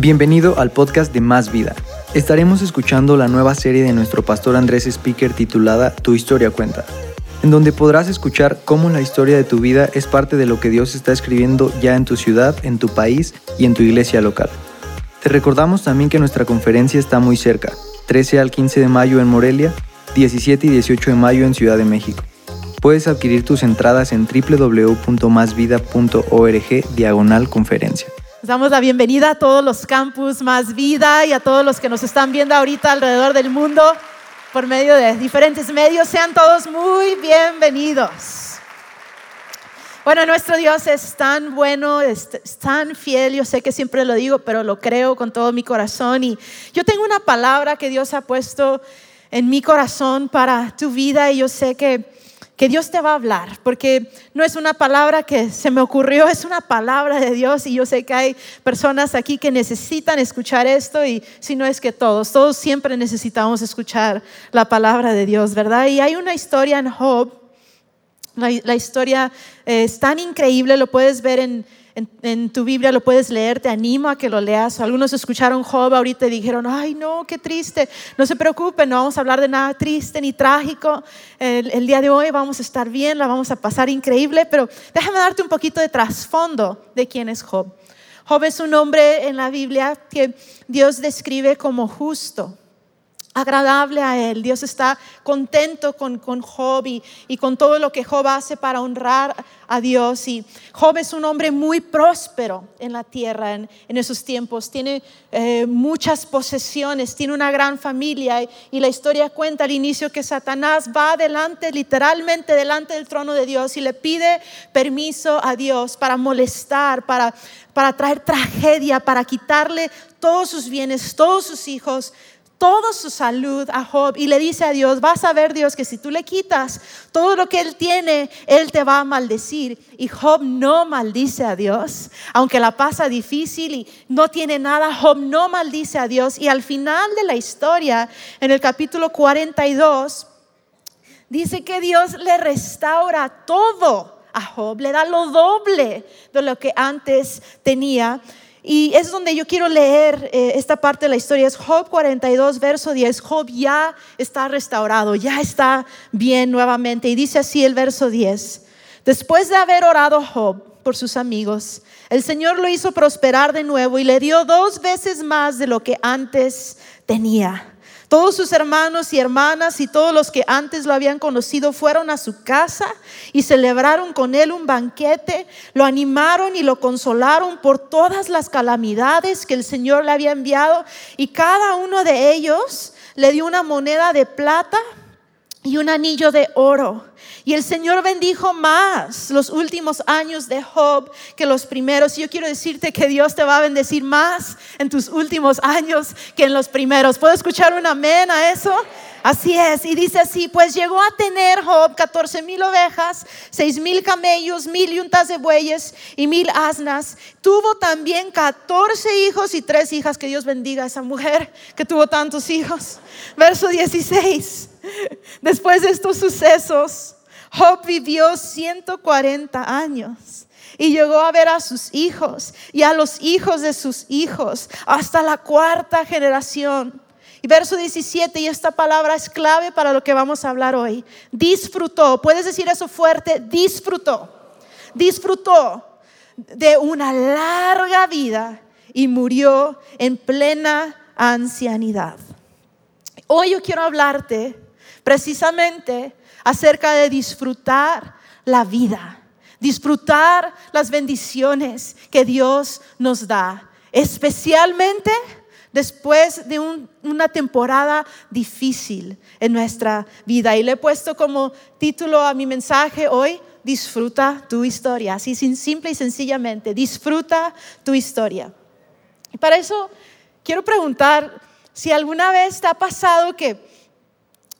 Bienvenido al podcast de Más Vida. Estaremos escuchando la nueva serie de nuestro pastor Andrés Speaker titulada Tu historia cuenta, en donde podrás escuchar cómo la historia de tu vida es parte de lo que Dios está escribiendo ya en tu ciudad, en tu país y en tu iglesia local. Te recordamos también que nuestra conferencia está muy cerca, 13 al 15 de mayo en Morelia, 17 y 18 de mayo en Ciudad de México. Puedes adquirir tus entradas en www.masvida.org diagonal conferencia. Damos la bienvenida a todos los campus Más Vida y a todos los que nos están viendo ahorita alrededor del mundo por medio de diferentes medios. Sean todos muy bienvenidos. Bueno, nuestro Dios es tan bueno, es, tan fiel, yo sé que siempre lo digo, pero lo creo con todo mi corazón. Y yo tengo una palabra que Dios ha puesto en mi corazón para tu vida y yo sé que que Dios te va a hablar, porque no es una palabra que se me ocurrió, es una palabra de Dios y yo sé que hay personas aquí que necesitan escuchar esto y si no es que todos, todos siempre necesitamos escuchar la palabra de Dios, ¿verdad? Y hay una historia en Job, la, historia eh, es tan increíble, lo puedes ver en en, tu Biblia lo puedes leer, te animo a que lo leas. Algunos escucharon Job ahorita y dijeron, ay no, qué triste. No se preocupen, no vamos a hablar de nada triste ni trágico. El, el día de hoy vamos a estar bien, la vamos a pasar increíble, pero déjame darte un poquito de trasfondo de quién es Job. Job es un hombre en la Biblia que Dios describe como justo agradable a él. Dios está contento con, con Job y, con todo lo que Job hace para honrar a Dios. Y Job es un hombre muy próspero en la tierra en, esos tiempos. Tiene eh, muchas posesiones, tiene una gran familia. Y, y, la historia cuenta al inicio que Satanás va adelante, literalmente delante del trono de Dios y le pide permiso a Dios para molestar, para, para traer tragedia, para quitarle todos sus bienes, todos sus hijos toda su salud a Job y le dice a Dios, vas a ver Dios que si tú le quitas todo lo que él tiene, él te va a maldecir. Y Job no maldice a Dios, aunque la pasa difícil y no tiene nada, Job no maldice a Dios. Y al final de la historia, en el capítulo 42, dice que Dios le restaura todo a Job, le da lo doble de lo que antes tenía. Y es donde yo quiero leer eh, esta parte de la historia. Es Job 42, verso 10. Job ya está restaurado, ya está bien nuevamente. Y dice así el verso 10. Después de haber orado Job por sus amigos, el Señor lo hizo prosperar de nuevo y le dio dos veces más de lo que antes tenía. Todos sus hermanos y hermanas y todos los que antes lo habían conocido fueron a su casa y celebraron con él un banquete, lo animaron y lo consolaron por todas las calamidades que el Señor le había enviado. Y cada uno de ellos le dio una moneda de plata y un anillo de oro. Y el Señor bendijo más los últimos años de Job que los primeros. Y yo quiero decirte que Dios te va a bendecir más en tus últimos años que en los primeros. ¿Puedo escuchar un amén a eso? Así es, y dice así, pues llegó a tener Job 14 mil ovejas, 6 mil camellos, mil yuntas de bueyes y mil asnas. Tuvo también 14 hijos y tres hijas, que Dios bendiga a esa mujer que tuvo tantos hijos. Verso 16, después de estos sucesos, Job vivió 140 años y llegó a ver a sus hijos y a los hijos de sus hijos hasta la cuarta generación. Y verso 17, y esta palabra es clave para lo que vamos a hablar hoy. Disfrutó, puedes decir eso fuerte, disfrutó. Disfrutó de una larga vida y murió en plena ancianidad. Hoy yo quiero hablarte precisamente acerca de disfrutar la vida, disfrutar las bendiciones que Dios nos da, especialmente después de una temporada difícil en nuestra vida. Y le he puesto como título a mi mensaje hoy, disfruta tu historia, así simple y sencillamente, disfruta tu historia. Y para eso quiero preguntar si alguna vez te ha pasado que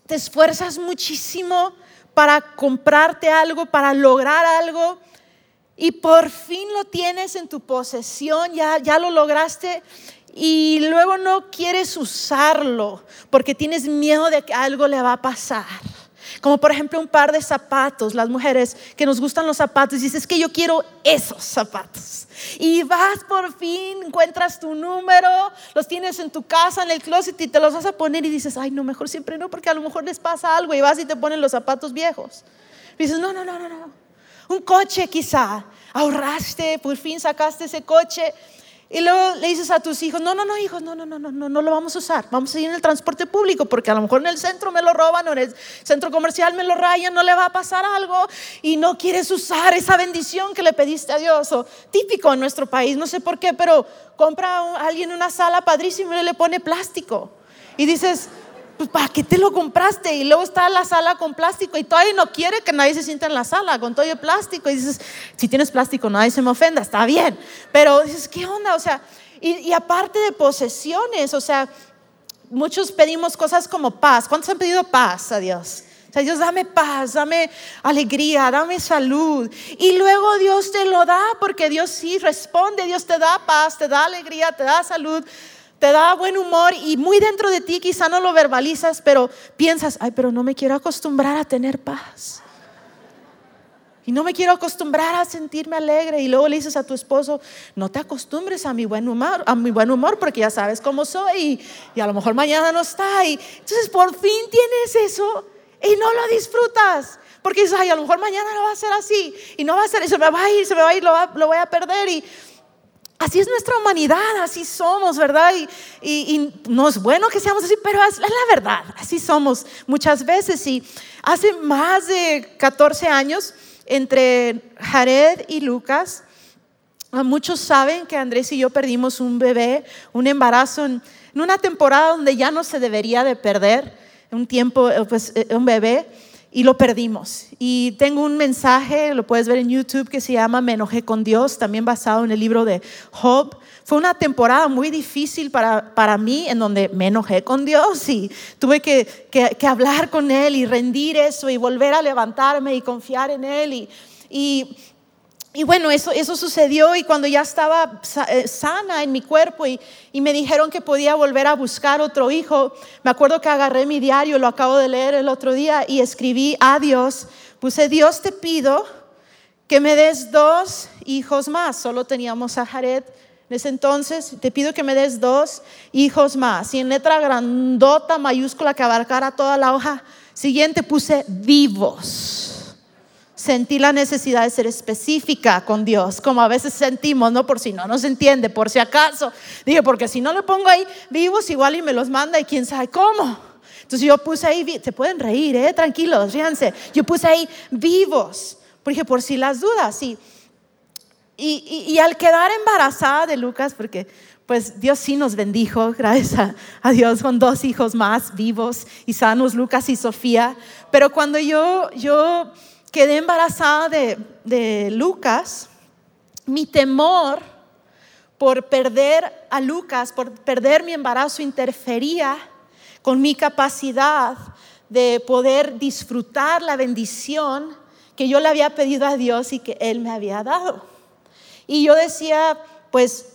te esfuerzas muchísimo para comprarte algo, para lograr algo, y por fin lo tienes en tu posesión, ya, ya lo lograste, y luego no quieres usarlo porque tienes miedo de que algo le va a pasar. Como por ejemplo un par de zapatos, las mujeres que nos gustan los zapatos, dices que yo quiero esos zapatos. Y vas por fin, encuentras tu número, los tienes en tu casa, en el closet y te los vas a poner y dices, ay, no, mejor siempre no, porque a lo mejor les pasa algo y vas y te ponen los zapatos viejos. Y dices, no, no, no, no, no. Un coche quizá, ahorraste, por fin sacaste ese coche y luego le dices a tus hijos, no, no, no, hijos, no, no, no, no, no, no lo vamos a usar. Vamos a ir en el transporte público porque a lo mejor en el centro me lo roban o en el centro comercial me lo rayan, no le va a pasar algo y no quieres usar esa bendición que le pediste a Dios. O típico en nuestro país, no sé por qué, pero compra a alguien una sala padrísima y le pone plástico. Y dices, pues ¿para qué te lo compraste? Y luego está la sala con plástico y todavía no quiere que nadie se sienta en la sala con todo el plástico. Y dices, si tienes plástico, nadie se me ofenda, está bien. Pero dices, ¿qué onda? O sea, y, aparte de posesiones, o sea, muchos pedimos cosas como paz. ¿Cuántos han pedido paz a Dios? O sea, Dios, dame paz, dame alegría, dame salud. Y luego Dios te lo da porque Dios sí responde, Dios te da paz, te da alegría, te da salud te da buen humor y muy dentro de ti quizá no lo verbalizas, pero piensas, ay, pero no me quiero acostumbrar a tener paz. Y no me quiero acostumbrar a sentirme alegre. Y luego le dices a tu esposo, no te acostumbres a mi buen humor, a mi buen humor, porque ya sabes cómo soy y, a lo mejor mañana no está. Y entonces por fin tienes eso y no lo disfrutas. Porque dices, ay, a lo mejor mañana no va a ser así. Y no va a ser, se me va a ir, se me va a ir, lo, lo voy a perder. Y Así es nuestra humanidad, así somos, ¿verdad? Y, no es bueno que seamos así, pero es, la verdad, así somos muchas veces. Y hace más de 14 años, entre Jared y Lucas, muchos saben que Andrés y yo perdimos un bebé, un embarazo en, una temporada donde ya no se debería de perder un tiempo, pues eh, un bebé y lo perdimos. Y tengo un mensaje, lo puedes ver en YouTube, que se llama Me enojé con Dios, también basado en el libro de Job. Fue una temporada muy difícil para, para mí en donde me enojé con Dios y tuve que, que, hablar con Él y rendir eso y volver a levantarme y confiar en Él. Y, y y bueno, eso, eso sucedió y cuando ya estaba eh, sana en mi cuerpo y, y, me dijeron que podía volver a buscar otro hijo, me acuerdo que agarré mi diario, lo acabo de leer el otro día y escribí a Dios, puse Dios te pido que me des dos hijos más, solo teníamos a Jared en ese entonces, te pido que me des dos hijos más y en letra grandota mayúscula que abarcara toda la hoja siguiente puse vivos sentí la necesidad de ser específica con Dios, como a veces sentimos, ¿no? Por si no nos entiende, por si acaso. Dije, porque si no le pongo ahí vivos, igual y me los manda y quién sabe cómo. Entonces yo puse ahí, se pueden reír, ¿eh? Tranquilos, ríanse. Yo puse ahí vivos, porque por si las dudas, sí. Y, y, al quedar embarazada de Lucas, porque pues Dios sí nos bendijo, gracias a, a, Dios, con dos hijos más vivos y sanos, Lucas y Sofía. Pero cuando yo, yo quedé embarazada de, Lucas, mi temor por perder a Lucas, por perder mi embarazo, interfería con mi capacidad de poder disfrutar la bendición que yo le había pedido a Dios y que Él me había dado. Y yo decía, pues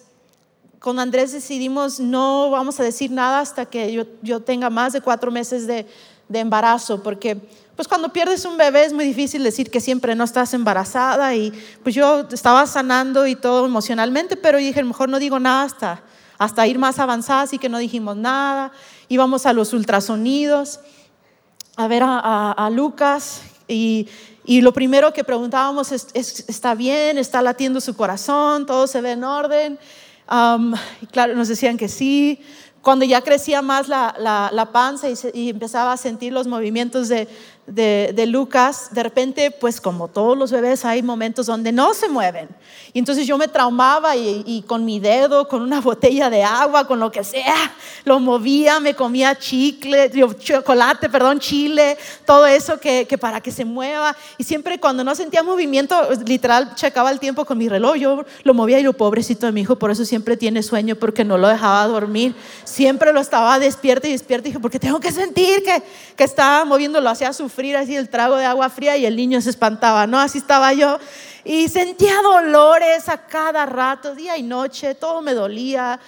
con Andrés decidimos no vamos a decir nada hasta que yo, tenga más de cuatro meses de, de embarazo, porque pues cuando pierdes un bebé es muy difícil decir que siempre no estás embarazada y pues yo estaba sanando y todo emocionalmente, pero dije, mejor no digo nada hasta, hasta ir más avanzada, así que no dijimos nada. Íbamos a los ultrasonidos a ver a, Lucas y, y, lo primero que preguntábamos es, ¿está bien? ¿Está latiendo su corazón? ¿Todo se ve en orden? y claro, nos decían que sí. Cuando ya crecía más la, la, panza y, empezaba a sentir los movimientos de, de, Lucas, de repente, pues como todos los bebés, hay momentos donde no se mueven. Y entonces yo me traumaba y, con mi dedo, con una botella de agua, con lo que sea, lo movía, me comía chicle, chocolate, perdón, chile, todo eso que, que para que se mueva. Y siempre cuando no sentía movimiento, literal, checaba el tiempo con mi reloj, yo lo movía y lo pobrecito de mi hijo, por eso siempre tiene sueño, porque no lo dejaba dormir. Siempre lo estaba despierto y despierto. Y dije, porque tengo que sentir que, que estaba moviéndolo hacia su sufrir así el trago de agua fría y el niño se espantaba, ¿no? Así estaba yo y sentía dolores a cada rato, día y noche, todo me dolía.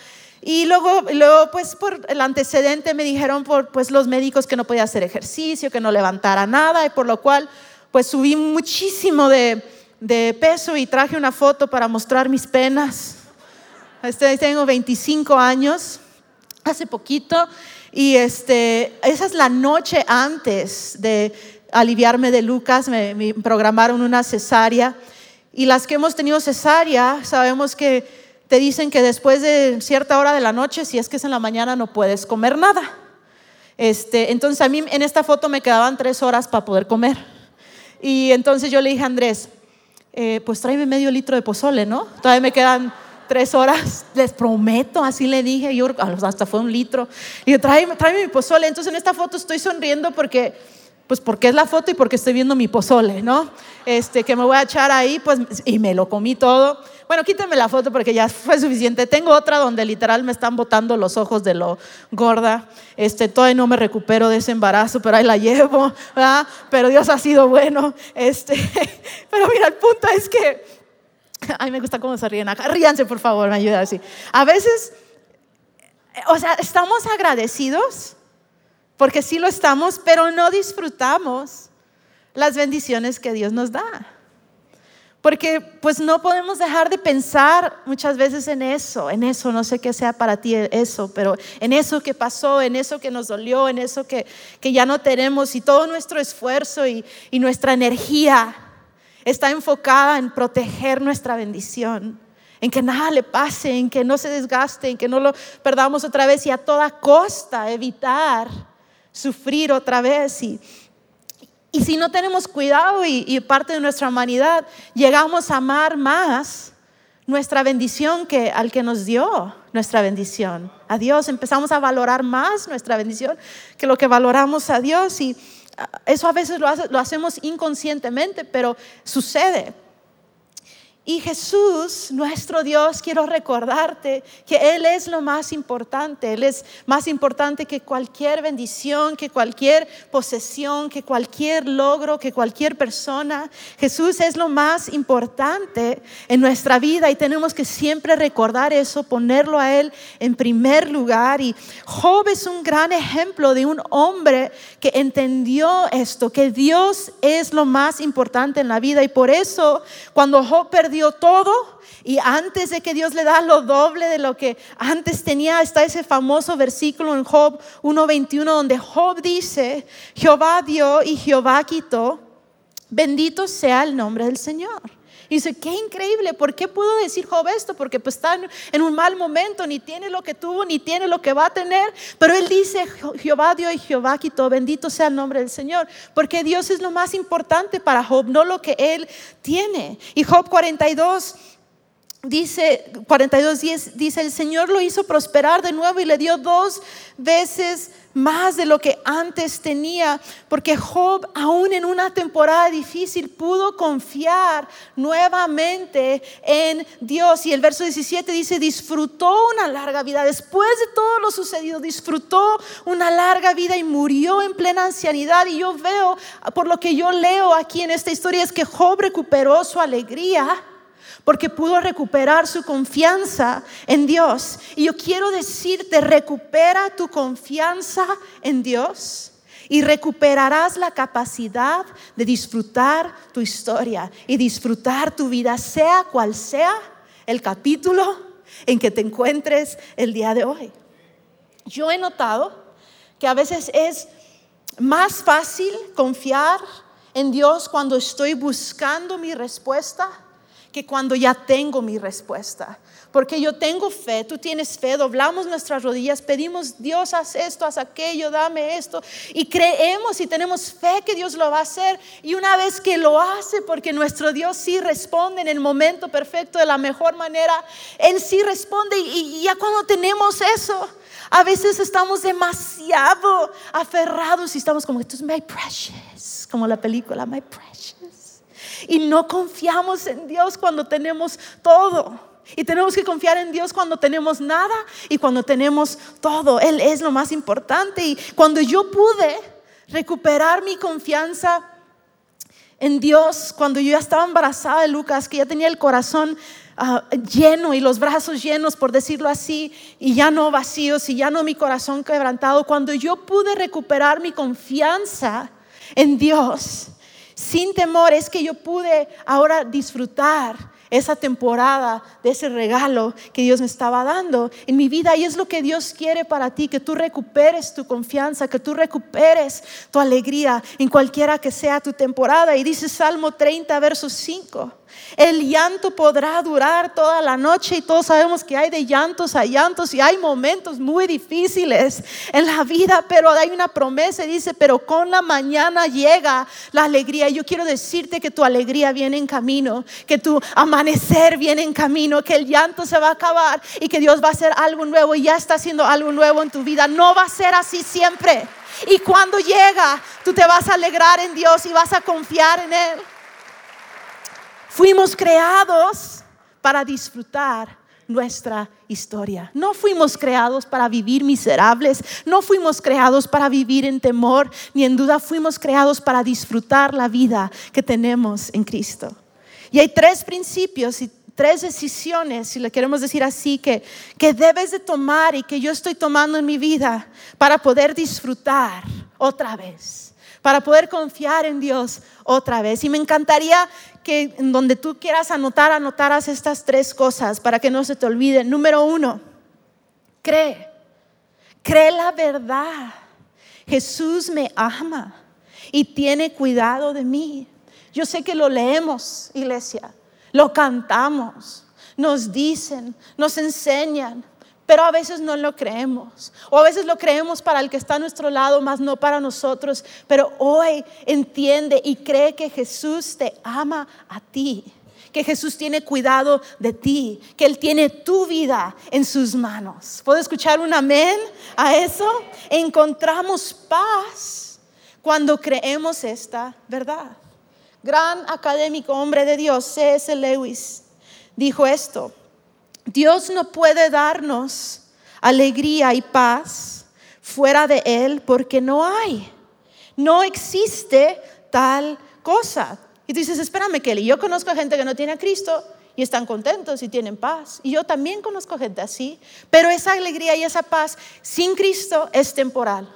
Y luego, luego, pues por el antecedente me dijeron por pues, los médicos que no podía hacer ejercicio, que no levantara nada, y por lo cual pues subí muchísimo de, de peso y traje una foto para mostrar mis penas. Este, tengo 25 años, hace poquito, y este, esa es la noche antes de aliviarme de Lucas, me, programaron una cesárea. Y las que hemos tenido cesárea, sabemos que te dicen que después de cierta hora de la noche, si es que es en la mañana, no puedes comer nada. Este, entonces a mí en esta foto me quedaban tres horas para poder comer. Y entonces yo le dije a Andrés, eh, pues tráeme medio litro de pozole, ¿no? Todavía me quedan tres horas, les prometo, así le dije, yo hasta fue un litro. Y yo, tráeme, tráeme mi pozole. Entonces en esta foto estoy sonriendo porque pues porque es la foto y porque estoy viendo mi pozole, ¿no? Este, que me voy a echar ahí, pues, y me lo comí todo. Bueno, quítenme la foto porque ya fue suficiente. Tengo otra donde literal me están botando los ojos de lo gorda. Este, todavía no me recupero de ese embarazo, pero ahí la llevo, ¿verdad? Pero Dios ha sido bueno. Este, pero mira, el punto es que, ay, me gusta cómo se ríen acá. Ríanse, por favor, me ayuda así. A veces, o sea, estamos agradecidos porque sí lo estamos, pero no disfrutamos las bendiciones que Dios nos da. Porque pues no podemos dejar de pensar muchas veces en eso, en eso, no sé qué sea para ti eso, pero en eso que pasó, en eso que nos dolió, en eso que, que ya no tenemos y todo nuestro esfuerzo y, y nuestra energía está enfocada en proteger nuestra bendición, en que nada le pase, en que no se desgaste, en que no lo perdamos otra vez y a toda costa evitar sufrir otra vez. Y, y si no tenemos cuidado y, parte de nuestra humanidad, llegamos a amar más nuestra bendición que al que nos dio nuestra bendición. A Dios empezamos a valorar más nuestra bendición que lo que valoramos a Dios. Y eso a veces lo, lo hacemos inconscientemente, pero sucede. Y Jesús, nuestro Dios, quiero recordarte que Él es lo más importante. Él es más importante que cualquier bendición, que cualquier posesión, que cualquier logro, que cualquier persona. Jesús es lo más importante en nuestra vida y tenemos que siempre recordar eso, ponerlo a Él en primer lugar. Y Job es un gran ejemplo de un hombre que entendió esto, que Dios es lo más importante en la vida. Y por eso, cuando Job perdió todo y antes de que Dios le da lo doble de lo que antes tenía, está ese famoso versículo en Job 1.21 donde Job dice, Jehová dio y Jehová quitó, bendito sea el nombre del Señor. Y dice, qué increíble, ¿por qué pudo decir Job esto? Porque pues está en un mal momento, ni tiene lo que tuvo, ni tiene lo que va a tener. Pero él dice, Jehová dio y Jehová quitó, bendito sea el nombre del Señor. Porque Dios es lo más importante para Job, no lo que él tiene. Y Job 42 dice 42 dice el Señor lo hizo prosperar de nuevo y le dio dos veces más de lo que antes tenía, porque Job, aún en una temporada difícil, pudo confiar nuevamente en Dios. Y el verso 17 dice, disfrutó una larga vida. Después de todo lo sucedido, disfrutó una larga vida y murió en plena ancianidad. Y yo veo, por lo que yo leo aquí en esta historia, es que Job recuperó su alegría porque pudo recuperar su confianza en Dios. Y yo quiero decirte, recupera tu confianza en Dios y recuperarás la capacidad de disfrutar tu historia y disfrutar tu vida, sea cual sea el capítulo en que te encuentres el día de hoy. Yo he notado que a veces es más fácil confiar en Dios cuando estoy buscando mi respuesta que cuando ya tengo mi respuesta. Porque yo tengo fe, tú tienes fe, doblamos nuestras rodillas, pedimos, Dios, haz esto, haz aquello, dame esto. Y creemos y tenemos fe que Dios lo va a hacer. Y una vez que lo hace, porque nuestro Dios sí responde en el momento perfecto, de la mejor manera, Él sí responde. Y, ya cuando tenemos eso, a veces estamos demasiado aferrados y estamos como, esto es my precious, como la película, my precious y no confiamos en Dios cuando tenemos todo. Y tenemos que confiar en Dios cuando tenemos nada y cuando tenemos todo. Él es lo más importante. Y cuando yo pude recuperar mi confianza en Dios cuando yo ya estaba embarazada de Lucas, que ya tenía el corazón ah, lleno y los brazos llenos, por decirlo así, y ya no vacíos y ya no mi corazón quebrantado, cuando yo pude recuperar mi confianza en Dios, sin temor, es que yo pude ahora disfrutar esa temporada de ese regalo que Dios me estaba dando en mi vida. Y es lo que Dios quiere para ti, que tú recuperes tu confianza, que tú recuperes tu alegría en cualquiera que sea tu temporada. Y dice Salmo 30, verso 5. El llanto podrá durar toda la noche y todos sabemos que hay de llantos a llantos y hay momentos muy difíciles en la vida, pero hay una promesa y dice, pero con la mañana llega la alegría. Yo quiero decirte que tu alegría viene en camino, que tu amanecer viene en camino, que el llanto se va a acabar y que Dios va a hacer algo nuevo y ya está haciendo algo nuevo en tu vida. No va a ser así siempre. Y cuando llega, tú te vas a alegrar en Dios y vas a confiar en Él. Fuimos creados para disfrutar nuestra historia. No fuimos creados para vivir miserables, no fuimos creados para vivir en temor, ni en duda fuimos creados para disfrutar la vida que tenemos en Cristo. Y hay tres principios y tres decisiones, si le queremos decir así, que, que debes de tomar y que yo estoy tomando en mi vida para poder disfrutar otra vez, para poder confiar en Dios otra vez. Y me encantaría que en donde tú quieras anotar, anotaras estas tres cosas para que no se te olviden. Número uno, cree, cree la verdad. Jesús me ama y tiene cuidado de mí. Yo sé que lo leemos, iglesia, lo cantamos, nos dicen, nos enseñan, pero a veces no lo creemos. O a veces lo creemos para el que está a nuestro lado, más no para nosotros. Pero hoy entiende y cree que Jesús te ama a ti. Que Jesús tiene cuidado de ti. Que Él tiene tu vida en sus manos. ¿Puedo escuchar un amén a eso? Encontramos paz cuando creemos esta verdad. Gran académico, hombre de Dios, C.S. Lewis, dijo esto. Dios no puede darnos alegría y paz fuera de Él porque no hay. No existe tal cosa. Y tú dices, espérame, Kelly, yo conozco gente que no tiene a Cristo y están contentos y tienen paz. Y yo también conozco gente así. Pero esa alegría y esa paz sin Cristo es temporal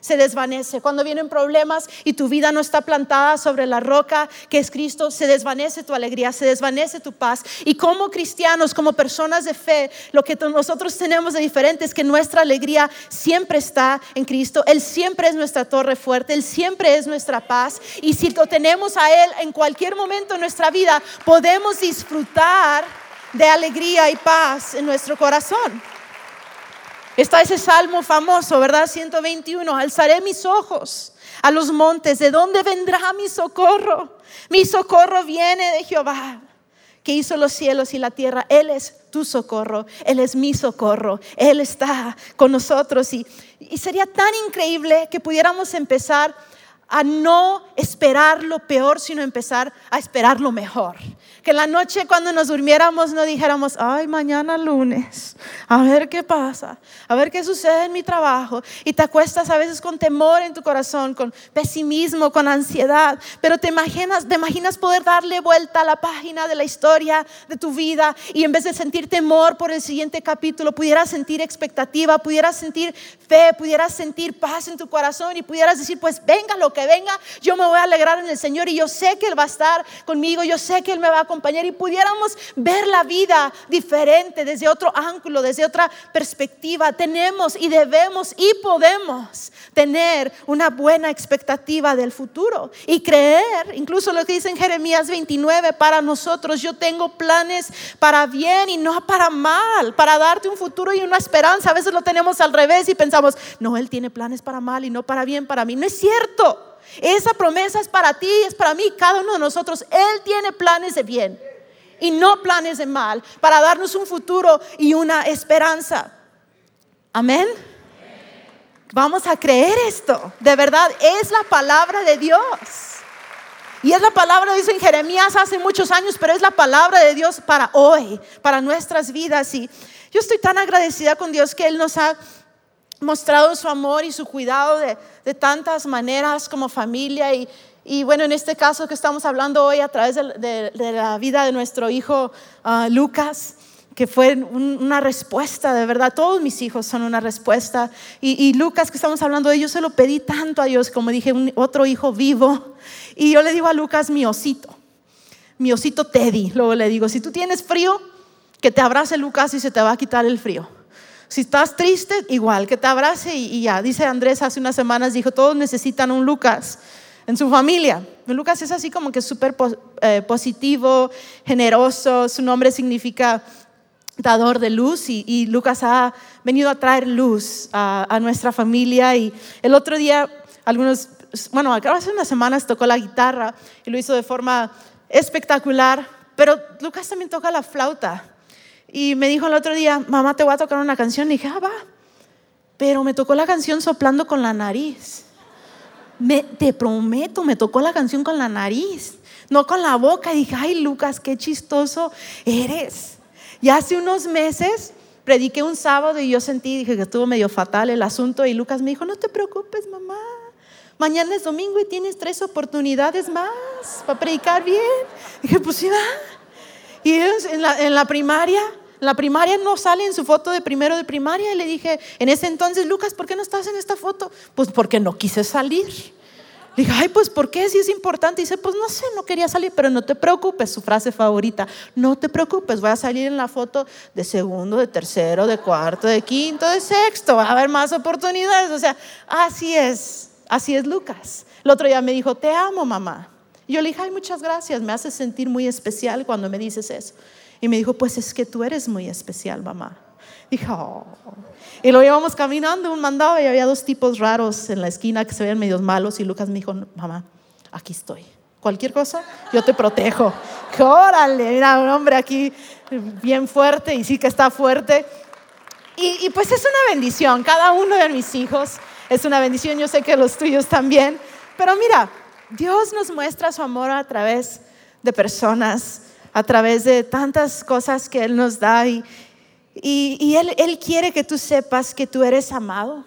se desvanece. Cuando vienen problemas y tu vida no está plantada sobre la roca que es Cristo, se desvanece tu alegría, se desvanece tu paz. Y como cristianos, como personas de fe, lo que nosotros tenemos de diferente es que nuestra alegría siempre está en Cristo. Él siempre es nuestra torre fuerte, Él siempre es nuestra paz. Y si lo tenemos a Él en cualquier momento en nuestra vida, podemos disfrutar de alegría y paz en nuestro corazón. Está ese salmo famoso, ¿verdad? 121. Alzaré mis ojos a los montes. ¿De dónde vendrá mi socorro? Mi socorro viene de Jehová, que hizo los cielos y la tierra. Él es tu socorro. Él es mi socorro. Él está con nosotros. Y, y sería tan increíble que pudiéramos empezar a no esperar lo peor, sino empezar a esperar lo mejor. Que la noche cuando nos durmiéramos no dijéramos, ay, mañana lunes, a ver qué pasa, a ver qué sucede en mi trabajo. Y te acuestas a veces con temor en tu corazón, con pesimismo, con ansiedad. Pero te imaginas, te imaginas poder darle vuelta a la página de la historia de tu vida y en vez de sentir temor por el siguiente capítulo, pudieras sentir expectativa, pudieras sentir fe, pudieras sentir paz en tu corazón y pudieras decir, pues venga lo que venga, yo me voy a alegrar en el Señor y yo sé que Él va a estar conmigo, yo sé que Él me va a acompañar y pudiéramos ver la vida diferente desde otro ángulo, desde otra perspectiva. Tenemos y debemos y podemos tener una buena expectativa del futuro y creer, incluso lo que dice en Jeremías 29, para nosotros yo tengo planes para bien y no para mal, para darte un futuro y una esperanza. A veces lo tenemos al revés y pensamos, no, Él tiene planes para mal y no para bien para mí. No es cierto. Esa promesa es para ti, es para mí, cada uno de nosotros. Él tiene planes de bien y no planes de mal para darnos un futuro y una esperanza. Amén. Vamos a creer esto. De verdad, es la palabra de Dios. Y es la palabra, dice en Jeremías hace muchos años, pero es la palabra de Dios para hoy, para nuestras vidas. Y yo estoy tan agradecida con Dios que Él nos ha mostrado su amor y su cuidado de, tantas maneras como familia y, Y bueno, en este caso que estamos hablando hoy a través de, la vida de nuestro hijo ah, Lucas, que fue una respuesta, de verdad, todos mis hijos son una respuesta. Y, Lucas, que estamos hablando de, yo se lo pedí tanto a Dios, como dije, un, otro hijo vivo. Y yo le digo a Lucas, mi osito, mi osito Teddy, luego le digo, si tú tienes frío, que te abrace Lucas y se te va a quitar el frío. Si estás triste, igual, que te abrace. Y, ya. Dice Andrés hace unas semanas, dijo, todos necesitan un Lucas en su familia. Lucas es así como que súper eh, positivo, generoso, su nombre significa dador de luz. Y, Lucas ha venido a traer luz a, nuestra familia. Y el otro día algunos, bueno, hace unas semanas tocó la guitarra y lo hizo de forma espectacular, pero Lucas también toca la flauta y me dijo el otro día, mamá, te voy a tocar una canción y dije, ah, va, pero me tocó la canción soplando con la nariz. Me, te prometo, me tocó la canción con la nariz, no con la boca. Y dije, ay, Lucas, qué chistoso eres. Y hace unos meses prediqué un sábado y yo sentí, dije que estuvo medio fatal el asunto. Y Lucas me dijo, no te preocupes, mamá. Mañana es domingo y tienes tres oportunidades más para predicar bien. Dije, pues sí, va. Y en la, en la primaria la primaria no sale en su foto de primero de primaria y le dije, en ese entonces, Lucas, ¿por qué no estás en esta foto? Pues porque no quise salir. Le dije, ay, pues ¿por qué? Si es importante. Y dice, pues no sé, no quería salir, pero no te preocupes, su frase favorita, no te preocupes, voy a salir en la foto de segundo, de tercero, de cuarto, de quinto, de sexto, va a haber más oportunidades. O sea, así es, así es Lucas. El otro día me dijo, te amo, mamá. Y yo le dije, ay, muchas gracias, me hace sentir muy especial cuando me dices eso. Y me dijo, pues es que tú eres muy especial, mamá. Dijo, oh". Y lo íbamos caminando, un mandado, y había dos tipos raros en la esquina que se veían medios malos. Y Lucas me dijo, mamá, aquí estoy. Cualquier cosa, yo te protejo. Órale, mira, un hombre aquí bien fuerte y sí que está fuerte. Y, y pues es una bendición, cada uno de mis hijos es una bendición, yo sé que los tuyos también. Pero mira, Dios nos muestra su amor a través de personas a través de tantas cosas que Él nos da y, y, él, él quiere que tú sepas que tú eres amado,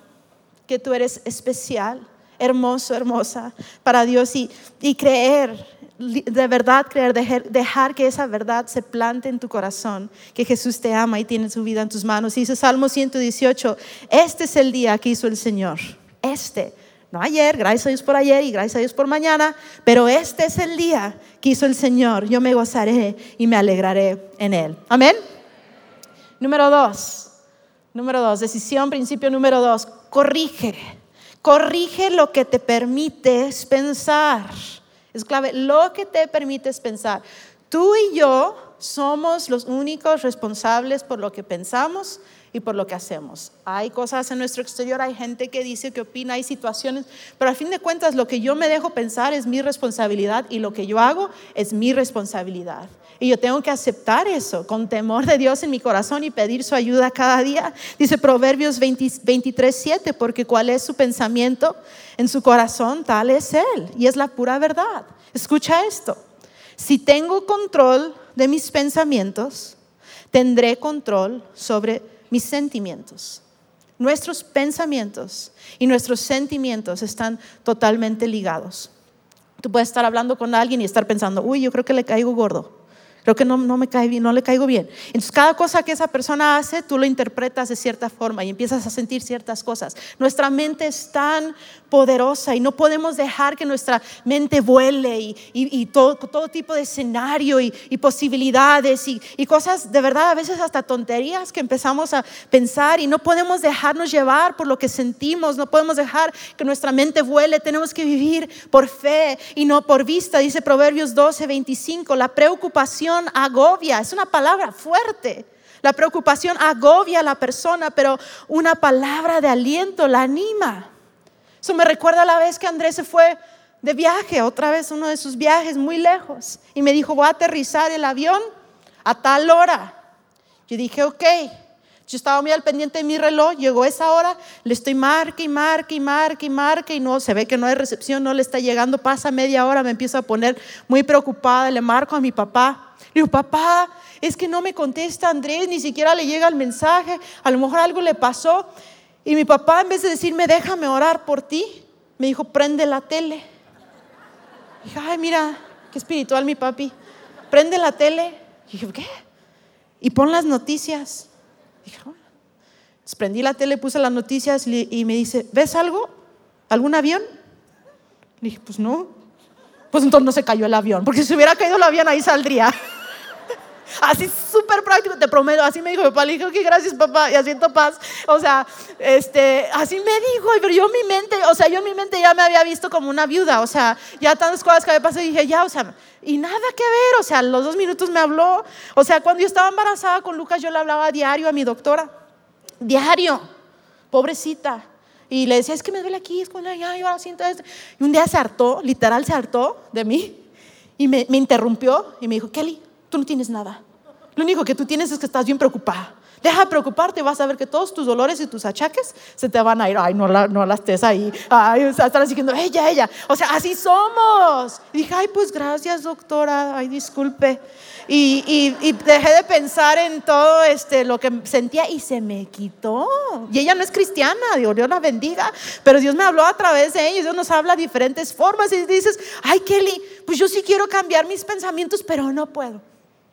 que tú eres especial, hermoso, hermosa para Dios y, y creer, de verdad creer, dejar, dejar, que esa verdad se plante en tu corazón, que Jesús te ama y tiene su vida en tus manos. Y dice Salmo 118, este es el día que hizo el Señor, este no ayer, gracias a Dios por ayer y gracias a Dios por mañana, pero este es el día que hizo el Señor. Yo me gozaré y me alegraré en Él. Amén. Número dos, número dos, decisión, principio número dos, corrige. Corrige lo que te permites pensar. Es clave, lo que te permites pensar. Tú y yo somos los únicos responsables por lo que pensamos y por lo que hacemos. Hay cosas en nuestro exterior, hay gente que dice, que opina, hay situaciones, pero al fin de cuentas lo que yo me dejo pensar es mi responsabilidad y lo que yo hago es mi responsabilidad. Y yo tengo que aceptar eso con temor de Dios en mi corazón y pedir su ayuda cada día. Dice Proverbios 23, 7, porque cuál es su pensamiento en su corazón, tal es Él. Y es la pura verdad. Escucha esto. Si tengo control de mis pensamientos, tendré control sobre mis sentimientos. Nuestros pensamientos y nuestros sentimientos están totalmente ligados. Tú puedes estar hablando con alguien y estar pensando, uy, yo creo que le caigo gordo creo que no, no me cae no le caigo bien. Entonces, cada cosa que esa persona hace, tú lo interpretas de cierta forma y empiezas a sentir ciertas cosas. Nuestra mente es tan poderosa y no podemos dejar que nuestra mente vuele y, y, todo, todo, tipo de escenario y, y posibilidades y, cosas de verdad, a veces hasta tonterías que empezamos a pensar y no podemos dejarnos llevar por lo que sentimos, no podemos dejar que nuestra mente vuele, tenemos que vivir por fe y no por vista, dice Proverbios 12, 25, la preocupación agobia, es una palabra fuerte. La preocupación agobia a la persona, pero una palabra de aliento la anima. Eso me recuerda la vez que Andrés se fue de viaje, otra vez uno de sus viajes muy lejos, y me dijo, voy a aterrizar el avión a tal hora. Yo dije, ok. Yo estaba muy al pendiente de mi reloj, llegó esa hora, le estoy marque y marque y marque y marque y no, se ve que no hay recepción, no le está llegando, pasa media hora, me empiezo a poner muy preocupada, le marco a mi papá. Le digo, papá, es que no me contesta Andrés, ni siquiera le llega el mensaje, a lo mejor algo le pasó. Y mi papá, en vez de decirme, déjame orar por ti, me dijo, prende la tele. Dije, ay, mira, qué espiritual mi papi. Prende la tele. dije, ¿qué? Y pon las noticias. Dije, oh". prendí la tele, puse las noticias y me dice, ¿ves algo? ¿Algún avión? Le dije, pues no. Pues entonces no se cayó el avión, porque si se hubiera caído el avión ahí saldría. Así súper práctico, te prometo. Así me dijo mi papá. Le dije, ok, gracias papá, y asiento paz. O sea, este, así me dijo, pero yo en mi mente, o sea, yo en mi mente ya me había visto como una viuda. O sea, ya tantas cosas que había pasado y dije, ya, o sea, y nada que ver. O sea, los dos minutos me habló. O sea, cuando yo estaba embarazada con Lucas, yo le hablaba diario a mi doctora. Diario. Pobrecita. Y le decía, es que me duele aquí, es cuando ya, yo ahora siento esto. Y un día se hartó, literal se hartó de mí. Y me, me interrumpió y me dijo, Kelly, tú no tienes nada. Lo único que tú tienes es que estás bien preocupada. Deja de preocuparte, vas a ver que todos tus dolores y tus achaques se te van a ir. Ay, no, la, no las estés ahí. Ay, están diciendo, ella, ella. O sea, así somos. Y dije, ay, pues gracias, doctora. Ay, disculpe. Y, y, dejé de pensar en todo este, lo que sentía y se me quitó. Y ella no es cristiana, Dios, Dios la bendiga, pero Dios me habló a través de ella, Dios nos habla de diferentes formas y dices, ay Kelly, pues yo sí quiero cambiar mis pensamientos, pero no puedo.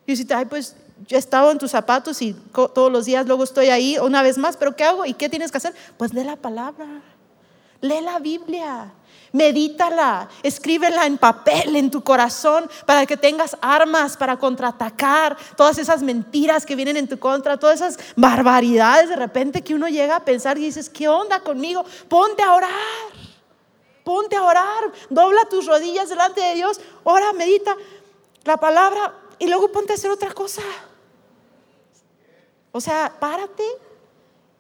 Y si ay, pues yo he estado en tus zapatos y todos los días luego estoy ahí una vez más, pero ¿qué hago? ¿Y qué tienes que hacer? Pues lee la palabra, lee la Biblia, medítala, escríbela en papel, en tu corazón, para que tengas armas para contraatacar todas esas mentiras que vienen en tu contra, todas esas barbaridades de repente que uno llega a pensar y dices, ¿qué onda conmigo? Ponte a orar. Ponte a orar, dobla tus rodillas delante de Dios, ora, medita la palabra y luego ponte a hacer otra cosa. O sea, párate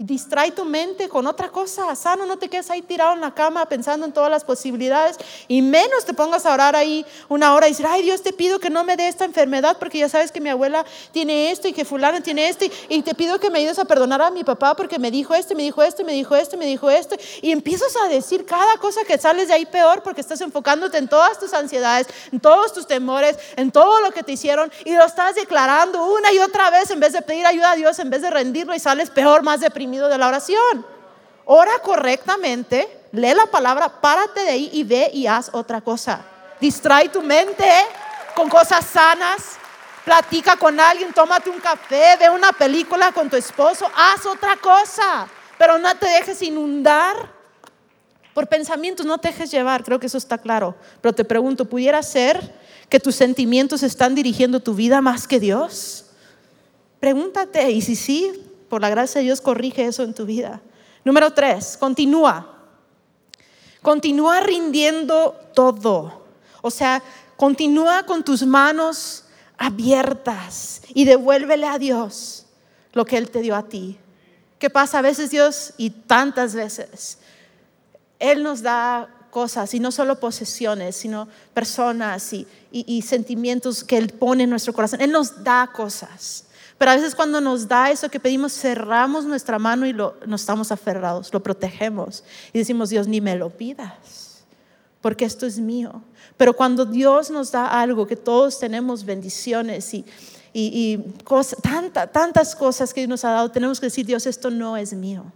Distrae tu mente con otra cosa. Sano, no te quedes ahí tirado en la cama pensando en todas las posibilidades. Y menos te pongas a orar ahí una hora y decir, ay Dios, te pido que no me dé esta enfermedad porque ya sabes que mi abuela tiene esto y que fulana tiene esto. Y, te pido que me ayudes a perdonar a mi papá porque me dijo esto, me dijo esto, me dijo esto, me dijo esto. Y empiezas a decir cada cosa que sales de ahí peor porque estás enfocándote en todas tus ansiedades, en todos tus temores, en todo lo que te hicieron. Y lo estás declarando una y otra vez en vez de pedir ayuda a Dios, en vez de rendirlo y sales peor, más deprimido de la oración. Ora correctamente, lee la palabra, párate de ahí y ve y haz otra cosa. Distrae tu mente con cosas sanas. Platica con alguien, tómate un café, ve una película con tu esposo, haz otra cosa, pero no te dejes inundar por pensamientos, no te dejes llevar, creo que eso está claro. Pero te pregunto, ¿pudiera ser que tus sentimientos están dirigiendo tu vida más que Dios? Pregúntate, y si sí, por la gracia de Dios, corrige eso en tu vida. Número tres, continúa. Continúa rindiendo todo. O sea, continúa con tus manos abiertas y devuélvele a Dios lo que Él te dio a ti. ¿Qué pasa? A veces Dios, y tantas veces, Él nos da cosas, y no solo posesiones, sino personas y, y sentimientos que Él pone en nuestro corazón. Él nos da cosas. Pero a veces cuando nos da eso que pedimos, cerramos nuestra mano y lo, nos estamos aferrados, lo protegemos y decimos, Dios, ni me lo pidas, porque esto es mío. Pero cuando Dios nos da algo, que todos tenemos bendiciones y, y, tantas cosas que nos ha dado, tenemos que decir, Dios, esto no es mío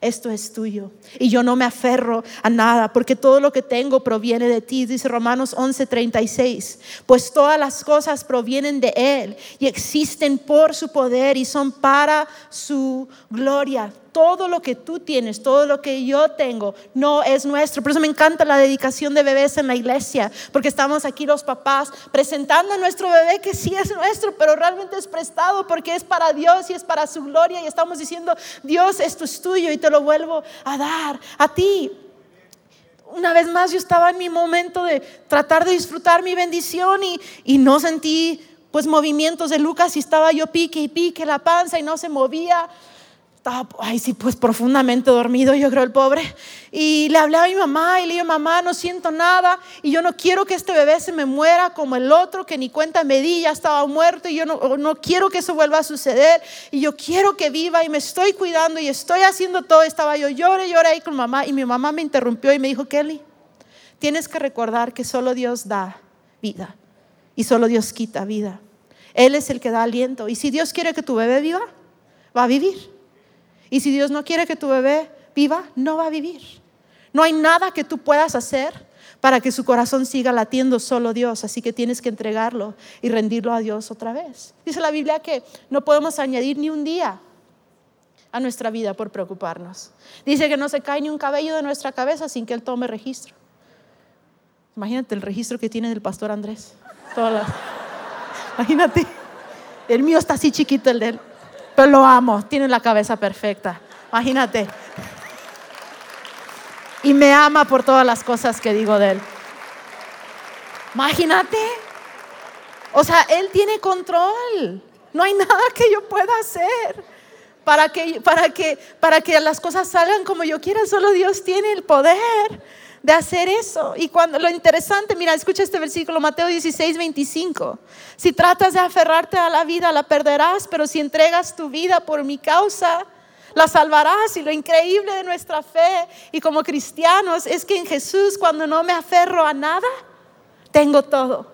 esto es tuyo. Y yo no me aferro a nada, porque todo lo que tengo proviene de ti, dice Romanos 11:36. Pues todas las cosas provienen de Él y existen por su poder y son para su gloria todo lo que tú tienes, todo lo que yo tengo, no es nuestro. Por eso me encanta la dedicación de bebés en la iglesia, porque estamos aquí los papás presentando a nuestro bebé que sí es nuestro, pero realmente es prestado porque es para Dios y es para su gloria. Y estamos diciendo, Dios, esto es tuyo y te lo vuelvo a dar a ti. Una vez más yo estaba en mi momento de tratar de disfrutar mi bendición y, y no sentí pues movimientos de Lucas y estaba yo pique y pique la panza y no se movía estaba, ay, sí, pues profundamente dormido, yo creo, el pobre. Y le hablé a mi mamá y le dije, mamá, no siento nada y yo no quiero que este bebé se me muera como el otro que ni cuenta me di, ya estaba muerto y yo no, no quiero que eso vuelva a suceder y yo quiero que viva y me estoy cuidando y estoy haciendo todo. Estaba yo lloré, lloré ahí con mamá y mi mamá me interrumpió y me dijo, Kelly, tienes que recordar que solo Dios da vida y solo Dios quita vida. Él es el que da aliento y si Dios quiere que tu bebé viva, va a vivir. Y si Dios no quiere que tu bebé viva, no va a vivir. No hay nada que tú puedas hacer para que su corazón siga latiendo solo Dios, así que tienes que entregarlo y rendirlo a Dios otra vez. Dice la Biblia que no podemos añadir ni un día a nuestra vida por preocuparnos. Dice que no se cae ni un cabello de nuestra cabeza sin que Él tome registro. Imagínate el registro que tiene del pastor Andrés. Imagínate. El mío está así chiquito, el de él. Pero lo amo, tiene la cabeza perfecta. Imagínate. Y me ama por todas las cosas que digo de él. Imagínate. O sea, él tiene control. No hay nada que yo pueda hacer para que, para que, para que las cosas salgan como yo quiera. Solo Dios tiene el poder de hacer eso. Y cuando lo interesante, mira, escucha este versículo, Mateo 16, 25. Si tratas de aferrarte a la vida, la perderás, pero si entregas tu vida por mi causa, la salvarás. Y lo increíble de nuestra fe y como cristianos es que en Jesús, cuando no me aferro a nada, tengo todo.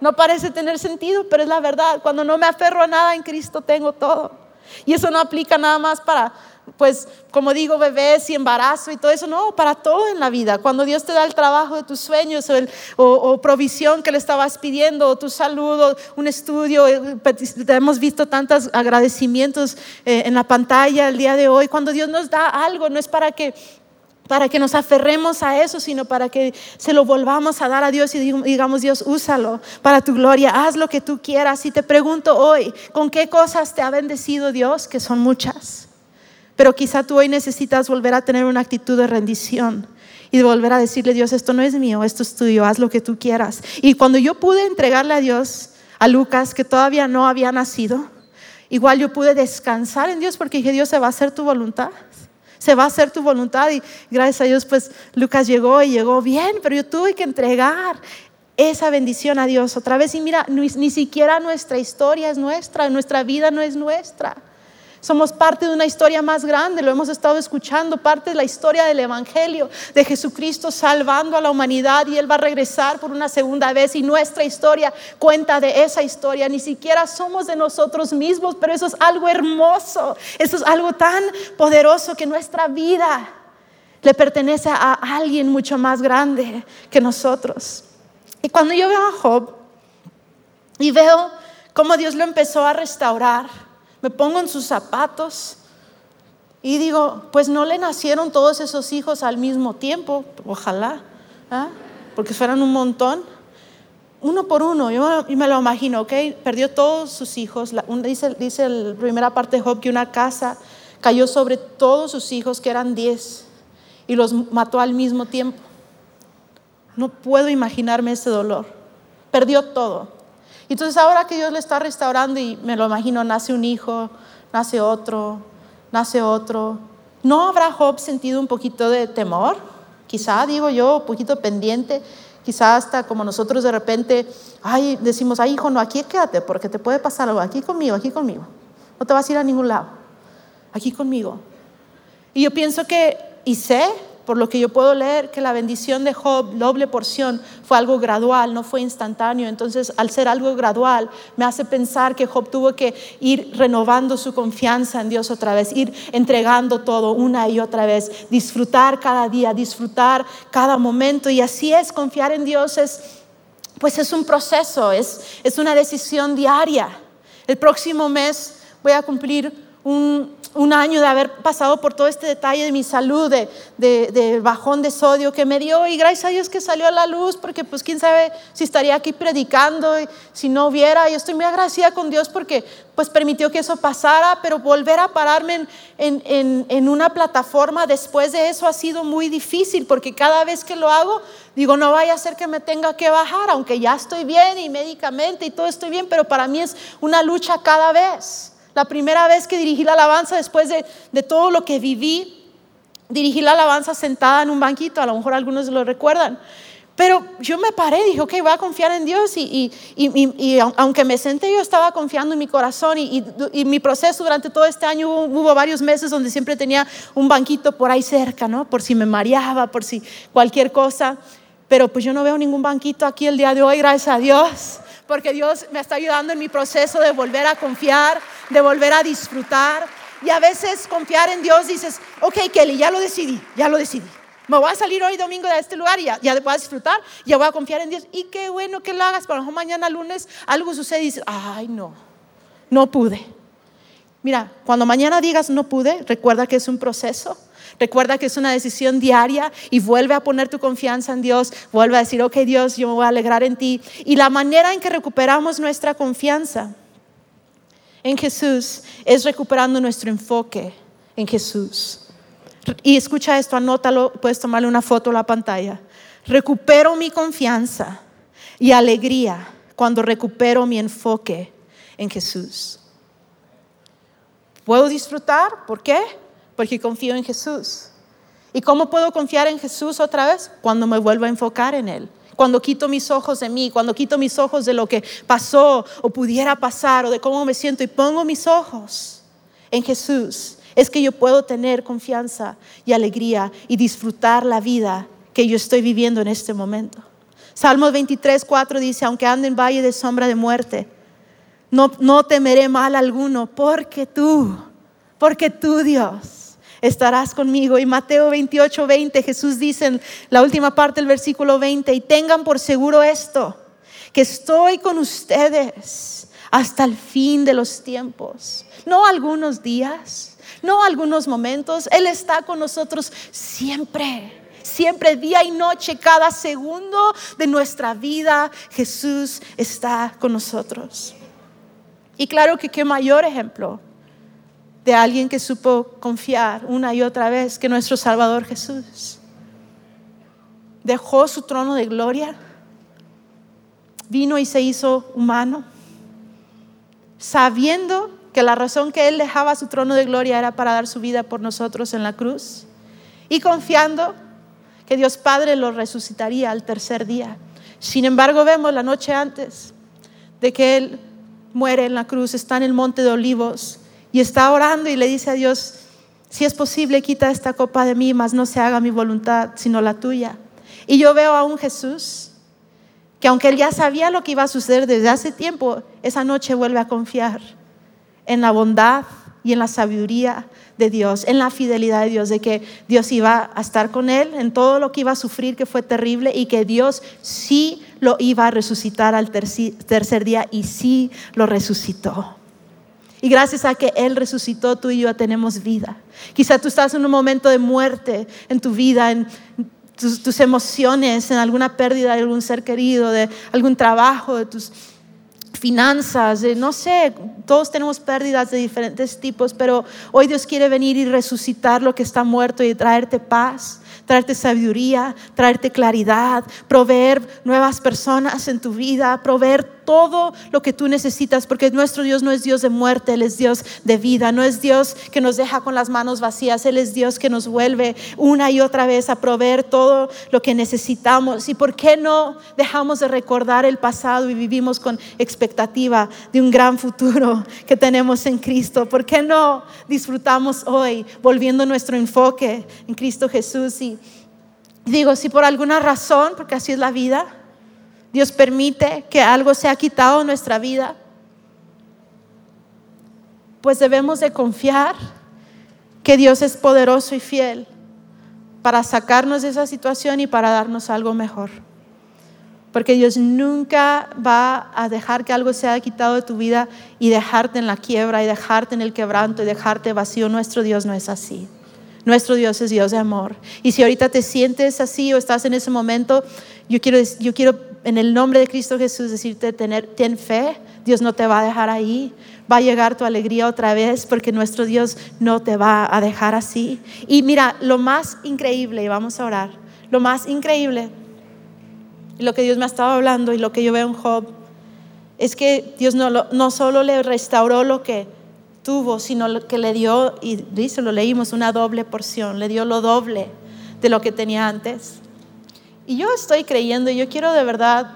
No parece tener sentido, pero es la verdad. Cuando no me aferro a nada en Cristo, tengo todo. Y eso no aplica nada más para pues como digo, bebés y embarazo y todo eso, no, para todo en la vida. Cuando Dios te da el trabajo de tus sueños o, provisión que le estabas pidiendo, o tu salud, un estudio, eh, hemos visto tantos agradecimientos eh, en la pantalla el día de hoy. Cuando Dios nos da algo, no es para que para que nos aferremos a eso, sino para que se lo volvamos a dar a Dios y digamos, Dios, úsalo para tu gloria, haz lo que tú quieras. Y te pregunto hoy, ¿con qué cosas te ha bendecido Dios? Que son muchas. Pero quizá tú hoy necesitas volver a tener una actitud de rendición y volver a decirle, Dios, esto no es mío, esto es tuyo, haz lo que tú quieras. Y cuando yo pude entregarle a Dios, a Lucas, que todavía no había nacido, igual yo pude descansar en Dios porque dije, Dios, se va a hacer tu voluntad. Se va a hacer tu voluntad y gracias a Dios pues Lucas llegó y llegó bien, pero yo tuve que entregar esa bendición a Dios otra vez. Y mira, ni, ni siquiera nuestra historia es nuestra, nuestra vida no es nuestra. Somos parte de una historia más grande, lo hemos estado escuchando, parte de la historia del Evangelio, de Jesucristo salvando a la humanidad y Él va a regresar por una segunda vez y nuestra historia cuenta de esa historia. Ni siquiera somos de nosotros mismos, pero eso es algo hermoso, eso es algo tan poderoso que nuestra vida le pertenece a alguien mucho más grande que nosotros. Y cuando yo veo a Job y veo cómo Dios lo empezó a restaurar, me pongo en sus zapatos y digo, pues no le nacieron todos esos hijos al mismo tiempo, ojalá, ¿ah? porque fueran un montón. Uno por uno, yo me lo imagino, ¿ok? Perdió todos sus hijos. dice, dice la primera parte de Job que una casa cayó sobre todos sus hijos, que eran diez, y los mató al mismo tiempo. No puedo imaginarme ese dolor. Perdió todo. Entonces ahora que Dios le está restaurando y me lo imagino, nace un hijo, nace otro, nace otro, ¿no habrá Job sentido un poquito de temor? Quizá, digo yo, un poquito pendiente, quizá hasta como nosotros de repente, ay, decimos, ay hijo, no, aquí quédate porque te puede pasar algo, aquí conmigo, aquí conmigo, no te vas a ir a ningún lado, aquí conmigo. Y yo pienso que, y sé por lo que yo puedo leer, que la bendición de Job, doble porción, fue algo gradual, no fue instantáneo. Entonces, al ser algo gradual, me hace pensar que Job tuvo que ir renovando su confianza en Dios otra vez, ir entregando todo una y otra vez, disfrutar cada día, disfrutar cada momento. Y así es, confiar en Dios es, pues es un proceso, es, es una decisión diaria. El próximo mes voy a cumplir un, un, año de haber pasado por todo este detalle de mi salud, de, de, bajón de sodio que me dio y gracias a Dios que salió a la luz porque pues quién sabe si estaría aquí predicando y si no hubiera. Y estoy muy agradecida con Dios porque pues permitió que eso pasara, pero volver a pararme en, en, en una plataforma después de eso ha sido muy difícil porque cada vez que lo hago digo no vaya a ser que me tenga que bajar, aunque ya estoy bien y médicamente y todo estoy bien, pero para mí es una lucha cada vez. La primera vez que dirigí la alabanza después de, todo lo que viví, dirigí la alabanza sentada en un banquito, a lo mejor algunos lo recuerdan. Pero yo me paré, dije, ok, voy a confiar en Dios y, aunque me senté, yo estaba confiando en mi corazón y, mi proceso durante todo este año hubo, hubo, varios meses donde siempre tenía un banquito por ahí cerca, ¿no? Por si me mareaba, por si cualquier cosa. Pero pues yo no veo ningún banquito aquí el día de hoy, gracias a Dios porque Dios me está ayudando en mi proceso de volver a confiar, de volver a disfrutar. Y a veces confiar en Dios dices, ok Kelly, ya lo decidí, ya lo decidí. Me voy a salir hoy domingo de este lugar y ya, ya voy a disfrutar, ya voy a confiar en Dios. Y qué bueno que lo hagas, pero mañana lunes algo sucede y dices, ay no, no pude. Mira, cuando mañana digas no pude, recuerda que es un proceso. Recuerda que es una decisión diaria y vuelve a poner tu confianza en Dios. Vuelve a decir, ok Dios, yo me voy a alegrar en ti. Y la manera en que recuperamos nuestra confianza en Jesús es recuperando nuestro enfoque en Jesús. Y escucha esto, anótalo, puedes tomarle una foto a la pantalla. Recupero mi confianza y alegría cuando recupero mi enfoque en Jesús. ¿Puedo disfrutar? ¿Por qué? Porque confío en Jesús. ¿Y cómo puedo confiar en Jesús otra vez? Cuando me vuelvo a enfocar en Él. Cuando quito mis ojos de mí, cuando quito mis ojos de lo que pasó o pudiera pasar o de cómo me siento y pongo mis ojos en Jesús es que yo puedo tener confianza y alegría y disfrutar la vida que yo estoy viviendo en este momento. Salmos 23, 4 dice, aunque ande en valle de sombra de muerte, no, no temeré mal alguno, porque tú, porque tú Dios, estarás conmigo. Y Mateo 28, 20, Jesús dice en la última parte del versículo 20, y tengan por seguro esto, que estoy con ustedes hasta el fin de los tiempos, no algunos días no algunos momentos. Él está con nosotros siempre. Siempre, día y noche, cada segundo de nuestra vida, Jesús está con nosotros. Y claro que qué mayor ejemplo de alguien que supo confiar una y otra vez que nuestro Salvador Jesús. Dejó su trono de gloria, vino y se hizo humano, sabiendo que la razón que Él dejaba su trono de gloria era para dar su vida por nosotros en la cruz y confiando que Dios Padre lo resucitaría al tercer día. Sin embargo, vemos la noche antes de que Él muere en la cruz, está en el monte de olivos y está orando y le dice a Dios, si es posible, quita esta copa de mí, mas no se haga mi voluntad, sino la tuya. Y yo veo a un Jesús que aunque él ya sabía lo que iba a suceder desde hace tiempo, esa noche vuelve a confiar en la bondad y en la sabiduría de Dios, en la fidelidad de Dios, de que Dios iba a estar con él en todo lo que iba a sufrir, que fue terrible, y que Dios sí lo iba a resucitar al tercer día y sí lo resucitó. Y gracias a que Él resucitó, tú y yo tenemos vida. Quizá tú estás en un momento de muerte en tu vida, en tus, emociones, en alguna pérdida de algún ser querido, de algún trabajo, de tus finanzas, no sé, todos tenemos pérdidas de diferentes tipos, pero hoy Dios quiere venir y resucitar lo que está muerto y traerte paz, traerte sabiduría, traerte claridad, proveer nuevas personas en tu vida, proveer todo lo que tú necesitas, porque nuestro Dios no es Dios de muerte, Él es Dios de vida, no es Dios que nos deja con las manos vacías, Él es Dios que nos vuelve una y otra vez a proveer todo lo que necesitamos. ¿Y por qué no dejamos de recordar el pasado y vivimos con expectativa de un gran futuro que tenemos en Cristo? ¿Por qué no disfrutamos hoy volviendo nuestro enfoque en Cristo Jesús? Y digo, si por alguna razón, porque así es la vida, Dios permite que algo sea quitado de nuestra vida, pues debemos de confiar que Dios es poderoso y fiel para sacarnos de esa situación y para darnos algo mejor. Porque Dios nunca va a dejar que algo sea quitado de tu vida y dejarte en la quiebra y dejarte en el quebranto y dejarte vacío. Nuestro Dios no es así. Nuestro Dios es Dios de amor. Y si ahorita te sientes así o estás en ese momento, yo quiero, yo quiero en el nombre de Cristo Jesús decirte, tener, ten fe, Dios no te va a dejar ahí. Va a llegar tu alegría otra vez porque nuestro Dios no te va a dejar así. Y mira, lo más increíble, y vamos a orar, lo más increíble, lo que Dios me ha estado hablando y lo que yo veo en Job, es que Dios no, no solo le restauró lo que tuvo, sino lo que le dio, y dice, lo leímos, una doble porción, le dio lo doble de lo que tenía antes. Y yo estoy creyendo, y yo quiero de verdad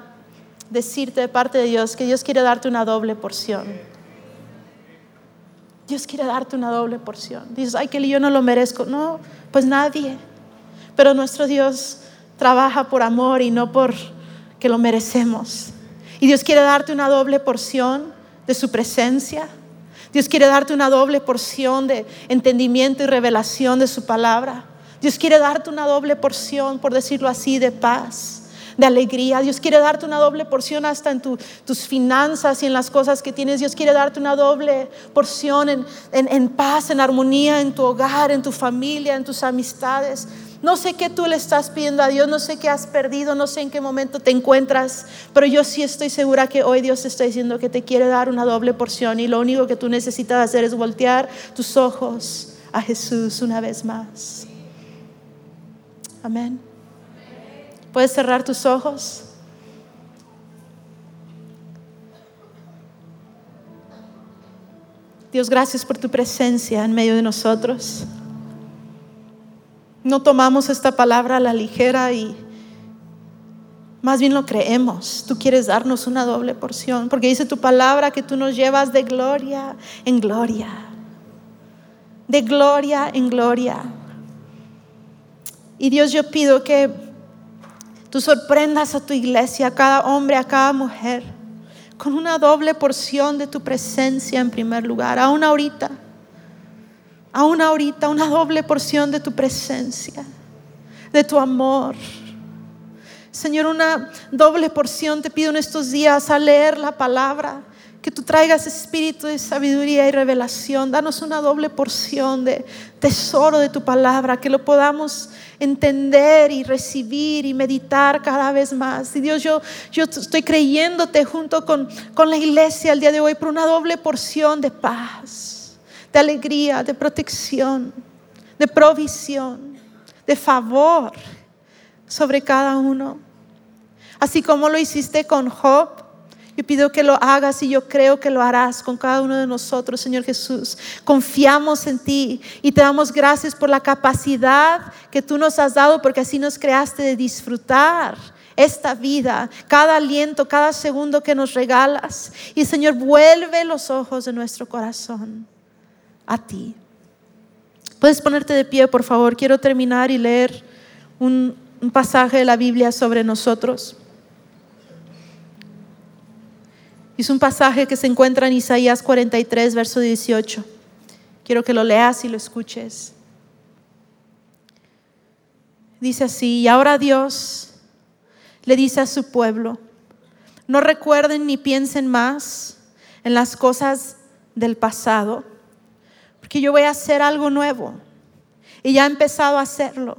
decirte de parte de Dios que Dios quiere darte una doble porción. Dios quiere darte una doble porción. Dices, ay, que yo no lo merezco. No, pues nadie. Pero nuestro Dios trabaja por amor y no por que lo merecemos. Y Dios quiere darte una doble porción de su presencia Dios quiere darte una doble porción de entendimiento y revelación de su palabra. Dios quiere darte una doble porción, por decirlo así, de paz de alegría. Dios quiere darte una doble porción hasta en tus finanzas y en las cosas que tienes. Dios quiere darte una doble porción en, en paz, en armonía, en tu hogar, en tu familia, en tus amistades. No sé qué tú le estás pidiendo a Dios, no sé qué has perdido, no sé en qué momento te encuentras, pero yo sí estoy segura que hoy Dios te está diciendo que te quiere dar una doble porción y lo único que tú necesitas hacer es voltear tus ojos a Jesús una vez más. Amén. ¿Puedes cerrar tus ojos? Dios, gracias por tu presencia en medio de nosotros. No tomamos esta palabra a la ligera y más bien lo creemos. Tú quieres darnos una doble porción, porque dice tu palabra que tú nos llevas de gloria en gloria. De gloria en gloria. Y Dios, yo pido que tú sorprendas a tu iglesia, a cada hombre, a cada mujer, con una doble porción de tu presencia en primer lugar, aún ahorita, aún ahorita, una doble porción de tu presencia, de tu amor. Señor, una doble porción te pido en estos días a leer la palabra, que tú traigas espíritu de sabiduría y revelación. Danos una doble porción de tesoro de tu palabra, que lo podamos entender y recibir y meditar cada vez más. Y Dios, yo, yo estoy creyéndote junto con, con la iglesia el día de hoy por una doble porción de paz, de alegría, de protección, de provisión, de favor sobre cada uno. Así como lo hiciste con Job, yo pido que lo hagas y yo creo que lo harás con cada uno de nosotros, Señor Jesús. Confiamos en ti y te damos gracias por la capacidad que tú nos has dado porque así nos creaste de disfrutar esta vida, cada aliento, cada segundo que nos regalas. Y Señor, vuelve los ojos de nuestro corazón a ti. Puedes ponerte de pie, por favor. Quiero terminar y leer un, un pasaje de la Biblia sobre nosotros. Es un pasaje que se encuentra en Isaías 43, verso 18. Quiero que lo leas y lo escuches. Dice así, y ahora Dios le dice a su pueblo, no recuerden ni piensen más en las cosas del pasado, porque yo voy a hacer algo nuevo. Y ya he empezado a hacerlo.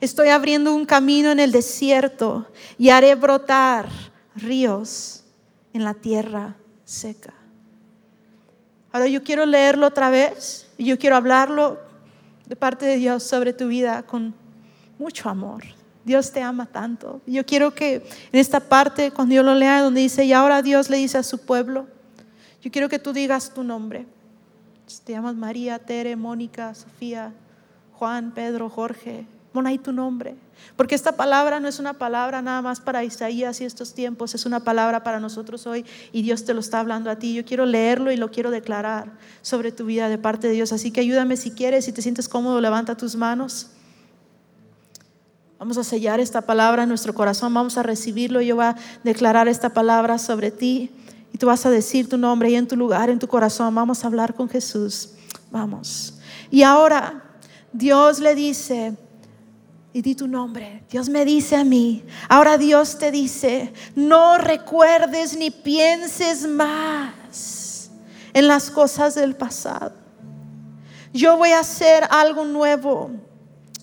Estoy abriendo un camino en el desierto y haré brotar ríos en la tierra seca. Ahora yo quiero leerlo otra vez y yo quiero hablarlo de parte de Dios sobre tu vida con mucho amor. Dios te ama tanto. Yo quiero que en esta parte, cuando yo lo lea, donde dice, y ahora Dios le dice a su pueblo, yo quiero que tú digas tu nombre. Te llamas María, Tere, Mónica, Sofía, Juan, Pedro, Jorge. Pon ahí tu nombre. Porque esta palabra no es una palabra nada más para Isaías y estos tiempos, es una palabra para nosotros hoy y Dios te lo está hablando a ti. Yo quiero leerlo y lo quiero declarar sobre tu vida de parte de Dios. Así que ayúdame si quieres, si te sientes cómodo, levanta tus manos. Vamos a sellar esta palabra en nuestro corazón, vamos a recibirlo. Yo voy a declarar esta palabra sobre ti y tú vas a decir tu nombre y en tu lugar, en tu corazón. Vamos a hablar con Jesús. Vamos. Y ahora Dios le dice, y di tu nombre. Dios me dice a mí, ahora Dios te dice, no recuerdes ni pienses más en las cosas del pasado. Yo voy a hacer algo nuevo.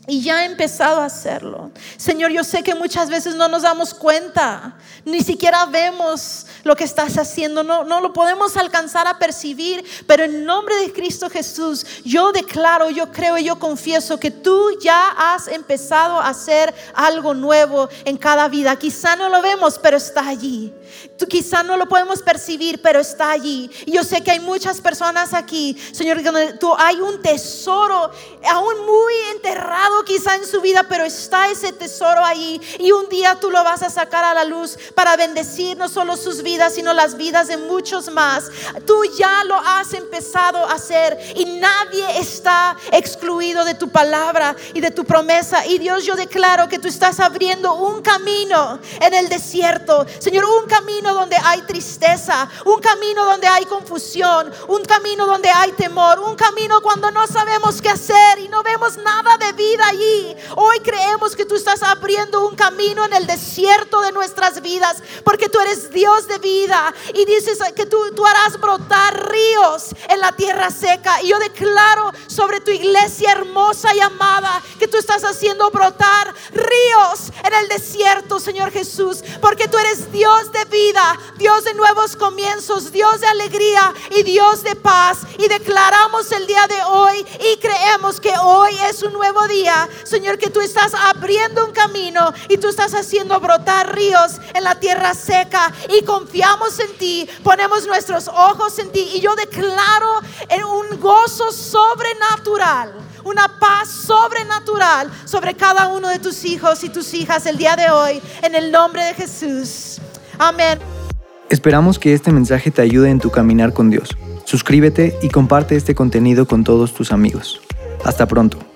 Y ya he empezado a hacerlo. Señor, yo sé que muchas veces no nos damos cuenta, ni siquiera vemos lo que estás haciendo, no, no lo podemos alcanzar a percibir, pero en nombre de Cristo Jesús, yo declaro, yo creo y yo confieso que tú ya has empezado a hacer algo nuevo en cada vida. Quizá no lo vemos, pero está allí. Tú quizá no lo podemos percibir, pero está allí. Yo sé que hay muchas personas aquí, Señor, tú hay un tesoro aún muy enterrado quizá en su vida, pero está ese tesoro ahí. Y un día tú lo vas a sacar a la luz para bendecir no solo sus vidas, sino las vidas de muchos más. Tú ya lo has empezado a hacer y nadie está excluido de tu palabra y de tu promesa. Y Dios, yo declaro que tú estás abriendo un camino en el desierto. Señor, un camino camino donde hay tristeza, un camino donde hay confusión, un camino donde hay temor, un camino cuando no sabemos qué hacer y no vemos nada de vida allí. Hoy creemos que tú estás abriendo un camino en el desierto de nuestras vidas, porque tú eres Dios de vida y dices que tú, tú harás brotar ríos en la tierra seca. Y yo declaro sobre tu iglesia hermosa y amada que tú estás haciendo brotar ríos en el desierto, Señor Jesús, porque tú eres Dios de vida, Dios de nuevos comienzos, Dios de alegría y Dios de paz. Y declaramos el día de hoy y creemos que hoy es un nuevo día, Señor, que tú estás abriendo un camino y tú estás haciendo brotar ríos en la tierra seca y confiamos en ti, ponemos nuestros ojos en ti y yo declaro en un gozo sobrenatural una paz sobrenatural sobre cada uno de tus hijos y tus hijas el día de hoy, en el nombre de Jesús. Amén. Esperamos que este mensaje te ayude en tu caminar con Dios. Suscríbete y comparte este contenido con todos tus amigos. Hasta pronto.